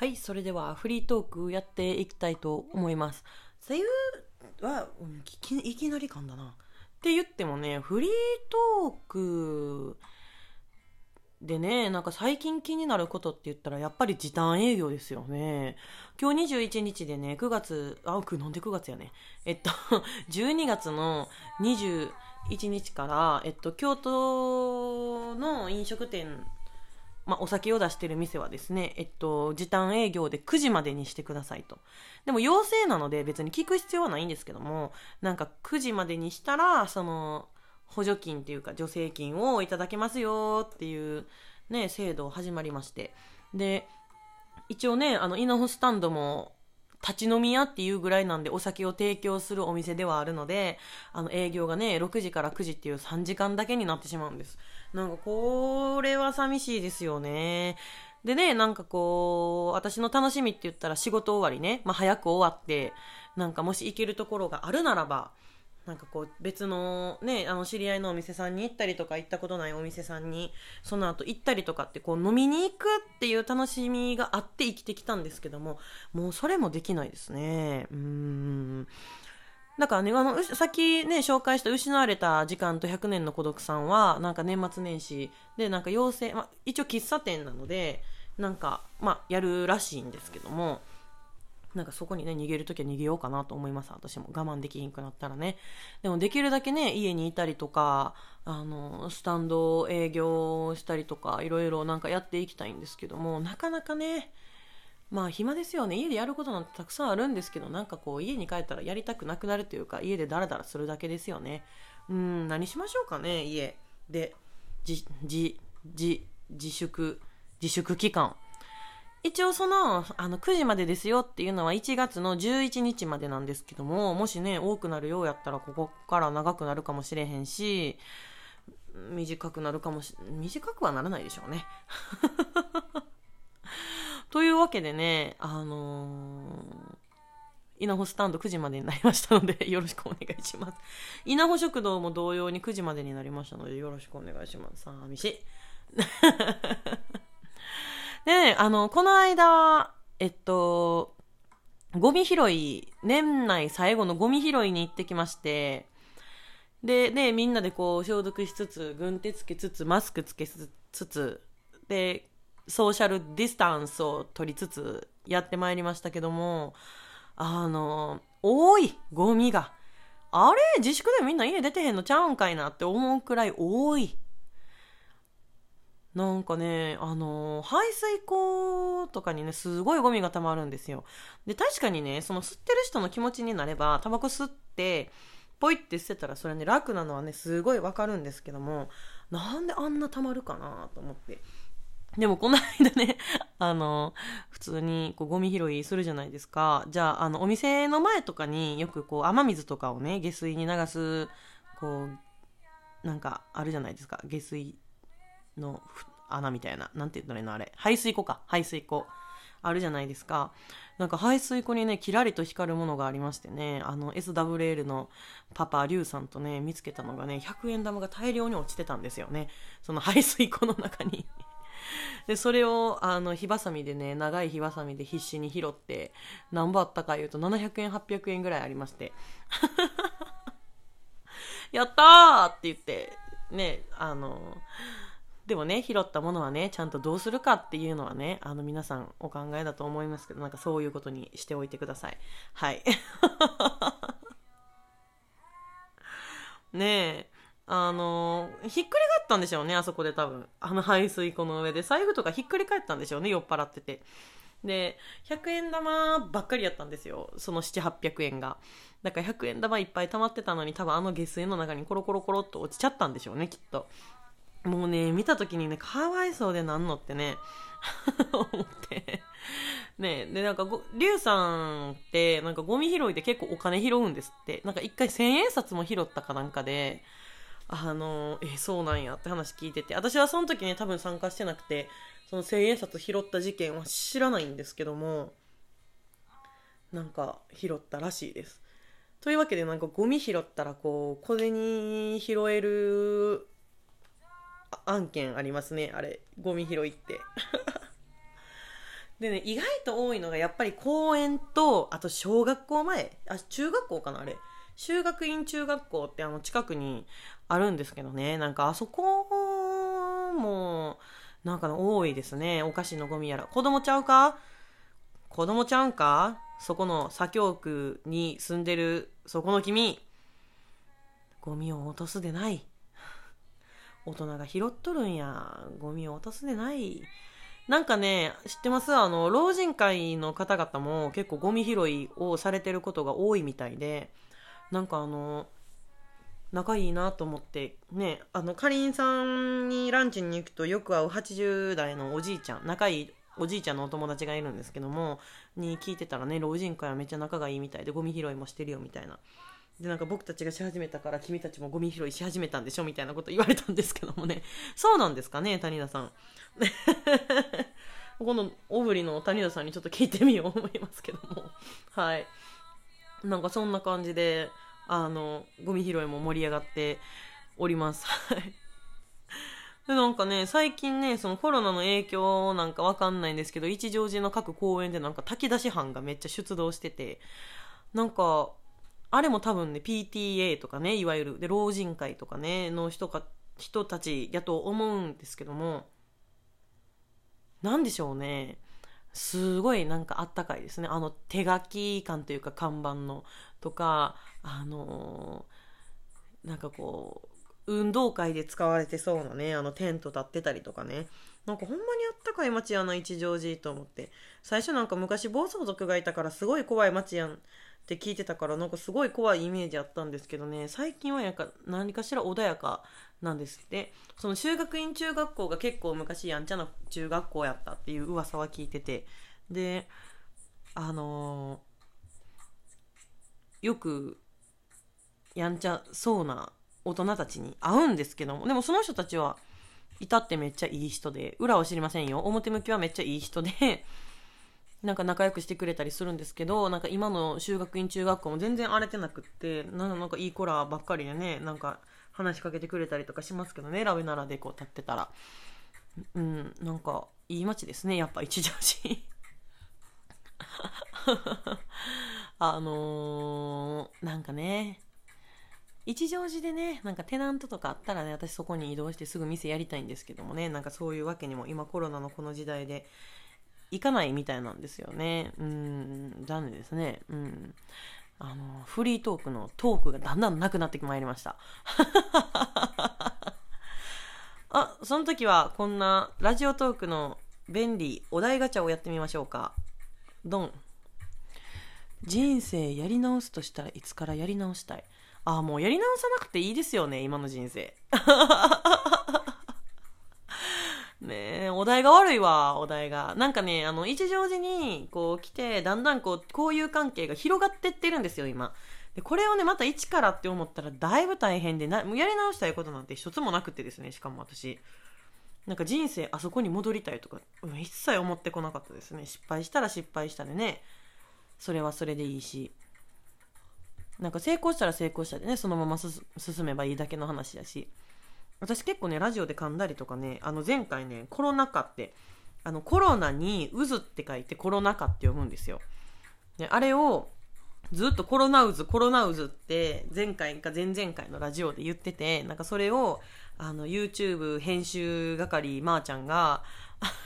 はい、それではフリートークやっていきたいと思います。声優は、うんいきいきなり感だな。って言ってもね、フリートークでね、なんか最近気になることって言ったらやっぱり時短営業ですよね。今日21日でね、9月、あ、くなんで9月やね。えっと、12月の21日から、えっと、京都の飲食店まあ、お酒を出してる店はですね、えっと、時短営業で9時までにしてくださいと。でも要請なので別に聞く必要はないんですけども、なんか9時までにしたら、その、補助金っていうか助成金をいただけますよっていうね、制度を始まりまして。で、一応ね、あの、イノフスタンドも立ち飲み屋っていうぐらいなんでお酒を提供するお店ではあるので、あの営業がね、6時から9時っていう3時間だけになってしまうんです。なんかこれは寂しいですよね。でね、なんかこう、私の楽しみって言ったら仕事終わりね、まあ早く終わって、なんかもし行けるところがあるならば、なんかこう別のね、あの知り合いのお店さんに行ったりとか行ったことないお店さんにその後行ったりとかってこう飲みに行くっていう楽しみがあって生きてきたんですけども、もうそれもできないですね。うーん。だからね、あの、さっきね、紹介した失われた時間と100年の孤独さんは、なんか年末年始で、なんか要請、まあ、一応喫茶店なので、なんか、まあ、やるらしいんですけども、なんかそこにね、逃げるときは逃げようかなと思います。私も我慢できひんくなったらね。でもできるだけね、家にいたりとか、あの、スタンド営業したりとか、いろいろなんかやっていきたいんですけども、なかなかね、まあ暇ですよね。家でやることなんてたくさんあるんですけど、なんかこう家に帰ったらやりたくなくなるというか、家でダラダラするだけですよね。うん、何しましょうかね、家で。じ、じ、じ、自粛、自粛期間。一応その、あの、9時までですよっていうのは1月の11日までなんですけども、もしね、多くなるようやったらここから長くなるかもしれへんし、短くなるかもし、短くはならないでしょうね。というわけでね、あのー、稲穂スタンド9時までになりましたので、よろしくお願いします。稲穂食堂も同様に9時までになりましたので、よろしくお願いします。寂しい。でね、あの、この間、えっと、ゴミ拾い、年内最後のゴミ拾いに行ってきまして、で、ね、みんなでこう消毒しつつ、軍手つけつつ、マスクつけつつ、で、ソーシャルディスタンスを取りつつやってまいりましたけども、あの、多い、ゴミが。あれ？自粛でみんな家出てへんのちゃうんかいなって思うくらい多い。なんかね、あの排水溝とかにね、すごいゴミが溜まるんですよ。で、確かにね、その吸ってる人の気持ちになれば、タバコ吸って、ポイって捨てたらそれね、楽なのはね、すごいわかるんですけども、なんであんな溜まるかなと思って。でもこの間ね、あの、普通にこうゴミ拾いするじゃないですか。じゃあ、あの、お店の前とかによくこう雨水とかをね、下水に流す、こう、なんかあるじゃないですか。下水の穴みたいな。なんて言ったらいいのあれ。排水溝か。排水溝。あるじゃないですか。なんか排水溝にね、キラリと光るものがありましてね、あの SWL のパパ、リュウさんとね、見つけたのがね、100円玉が大量に落ちてたんですよね。その排水溝の中に。で、それを、あの、火ばさみでね、長い火ばさみで必死に拾って、何ぼあったか言うと700円、800円ぐらいありまして。やったーって言って、ね、あの、でもね、拾ったものはね、ちゃんとどうするかっていうのはね、あの皆さんお考えだと思いますけど、なんかそういうことにしておいてください。はい。ねえ、あの、ひっくり返ったんでしょうね、あそこで多分。あの排水溝の上で。財布とかひっくり返ったんでしょうね、酔っ払ってて。で、100円玉ばっかりやったんですよ。その7、800円が。だから100円玉いっぱい溜まってたのに多分あの下水の中にコロコロコロっと落ちちゃったんでしょうね、きっと。もうね、見た時にね、かわいそうでなんのってね、思って。ねで、なんかご、リュウさんって、なんかゴミ拾いで結構お金拾うんですって。なんか一回千円札も拾ったかなんかで、あの、え、そうなんやって話聞いてて、私はその時ね、多分参加してなくて、その千円札拾った事件は知らないんですけども、なんか拾ったらしいです。というわけで、なんかゴミ拾ったら、こう、小銭拾える案件ありますね、あれ。ゴミ拾いって。でね、意外と多いのがやっぱり公園と、あと小学校前、あ、中学校かなあれ。修学院中学校ってあの近くにあるんですけどね、なんかあそこも、なんか多いですね。お菓子のゴミやら。子供ちゃうか？子供ちゃうんか？そこの左京区に住んでる、そこの君。ゴミを落とすでない。大人が拾っとるんや。ゴミを落とすでない。なんかね、知ってます？あの、老人会の方々も結構ゴミ拾いをされてることが多いみたいで、なんかあの、仲いいなと思ってねあのかりんさんにランチに行くとよく会う80代のおじいちゃん仲いいおじいちゃんのお友達がいるんですけどもに聞いてたらね老人会はめっちゃ仲がいいみたいでゴミ拾いもしてるよみたいなでなんか僕たちがし始めたから君たちもゴミ拾いし始めたんでしょみたいなこと言われたんですけどもね そうなんですかね谷田さん このオブリの谷田さんにちょっと聞いてみよう思いますけども はいなんかそんな感じであの、ゴミ拾いも盛り上がっております。はい。で、なんかね、最近ね、そのコロナの影響なんかわかんないんですけど、一乗寺の各公園でなんか炊き出し班がめっちゃ出動してて、なんか、あれも多分ね、PTA とかね、いわゆる、で、老人会とかね、の人か、人たちやと思うんですけども、なんでしょうね。すごいなんかあったかいですね。あの手書き感というか看板のとか、あのー、なんかこう、運動会で使われてそうなね、あのテント立ってたりとかね。なんかほんまにあったかい街やな、一乗寺と思って。最初なんか昔暴走族がいたからすごい怖い街やんって聞いてたからなんかすごい怖いイメージあったんですけどね、最近はやか何かしら穏やかなんですって。その修学院中学校が結構昔やんちゃな中学校やったっていう噂は聞いてて。で、あのー、よくやんちゃそうな大人たちに会うんですけども、でもその人たちはいたってめっちゃいい人で、裏は知りませんよ。表向きはめっちゃいい人で、なんか仲良くしてくれたりするんですけど、なんか今の修学院中学校も全然荒れてなくって、なんかいい子らばっかりでね、なんか話しかけてくれたりとかしますけどね、ラベナラでこう立ってたら。うん、なんかいい街ですね、やっぱ一条寺。あのー、なんかね、一乗寺でね、なんかテナントとかあったらね、私そこに移動してすぐ店やりたいんですけどもね、なんかそういうわけにも今コロナのこの時代で行かないみたいなんですよね。うん、残念ですね。うん。あの、フリートークのトークがだんだんなくなってまいりました。あ、その時はこんなラジオトークの便利お題ガチャをやってみましょうか。ドン。人生やり直すとしたらいつからやり直したい？ああ、もうやり直さなくていいですよね、今の人生。ねえ、お題が悪いわ、お題が。なんかね、あの、一乗寺に、こう来て、だんだんこう、交友関係が広がってってるんですよ、今。で、これをね、また一からって思ったら、だいぶ大変で、な、もうやり直したいことなんて一つもなくてですね、しかも私。なんか人生あそこに戻りたいとか、うん、一切思ってこなかったですね。失敗したら失敗したでね、それはそれでいいし。なんか成功したら成功したでね、そのまま進めばいいだけの話やし。私結構ね、ラジオで噛んだりとかね、あの前回ね、コロナ禍って、あのコロナに渦って書いてコロナ禍って読むんですよ。であれをずっとコロナ渦、コロナ渦って前回か前々回のラジオで言ってて、なんかそれをあの YouTube 編集係まーちゃんが、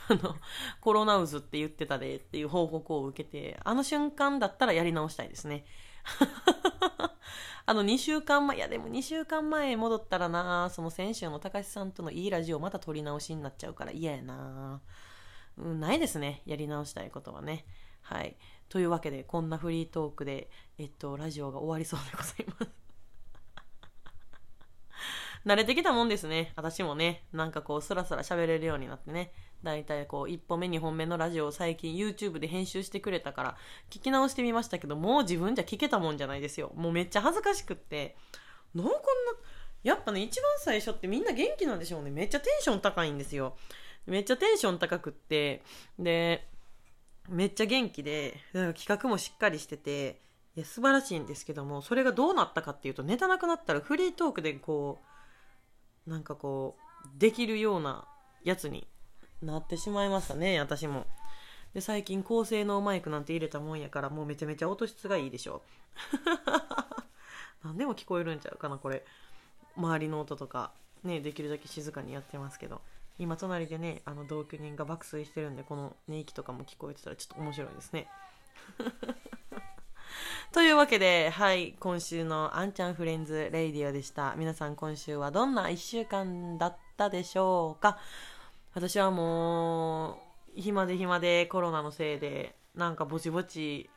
あの、コロナ渦って言ってたでっていう報告を受けて、あの瞬間だったらやり直したいですね。あの2週間前、いやでも2週間前戻ったらな、その先週の高橋さんとのいいラジオまた撮り直しになっちゃうから嫌やな。うん、ないですね。やり直したいことはね。はい。というわけで、こんなフリートークで、えっと、ラジオが終わりそうでございます。慣れてきたもんですね。私もね、なんかこう、スラスラ喋れるようになってね。だいたいこう、1本目、2本目のラジオを最近 YouTube で編集してくれたから、聞き直してみましたけど、もう自分じゃ聞けたもんじゃないですよ。もうめっちゃ恥ずかしくって、なんこんな、やっぱね、一番最初ってみんな元気なんでしょうね。めっちゃテンション高いんですよ。めっちゃテンション高くって、で、めっちゃ元気で、企画もしっかりしてて、いや素晴らしいんですけども、それがどうなったかっていうと、ネタなくなったらフリートークでこう、なんかこうできるようなやつになってしまいましたね私も。で最近高性能マイクなんて入れたもんやからもうめちゃめちゃ音質がいいでしょ。何でも聞こえるんちゃうかなこれ。周りの音とかねできるだけ静かにやってますけど。今隣でねあの同居人が爆睡してるんでこの寝息とかも聞こえてたらちょっと面白いですね。というわけで、はい、今週のあんちゃんフレンズレイディオでした。皆さん今週はどんな1週間だったでしょうか？私はもう、暇で暇でコロナのせいで、なんかぼちぼち、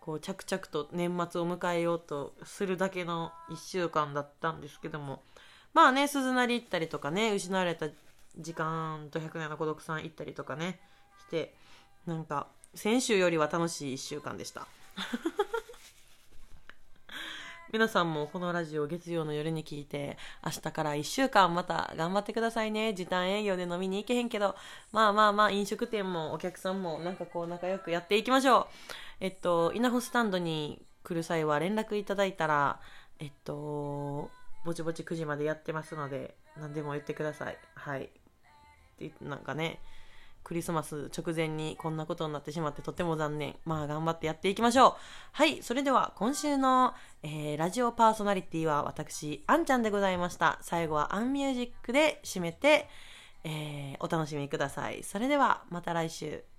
こう着々と年末を迎えようとするだけの1週間だったんですけども、まあね、鈴なり行ったりとかね、失われた時間と100年の孤独さん行ったりとかね、して、なんか、先週よりは楽しい1週間でした。皆さんもこのラジオ月曜の夜に聞いて、明日から1週間また頑張ってくださいね。時短営業で飲みに行けへんけど、まあまあまあ飲食店もお客さんもなんかこう仲良くやっていきましょう。えっと、稲穂スタンドに来る際は連絡いただいたら、えっと、ぼちぼち9時までやってますので、何でも言ってください。はい。なんかね、クリスマス直前にこんなことになってしまってとても残念。まあ頑張ってやっていきましょう。はい、それでは今週の、えー、ラジオパーソナリティは私、あんちゃんでございました。最後はアンミュージックで締めて、えー、お楽しみください。それではまた来週。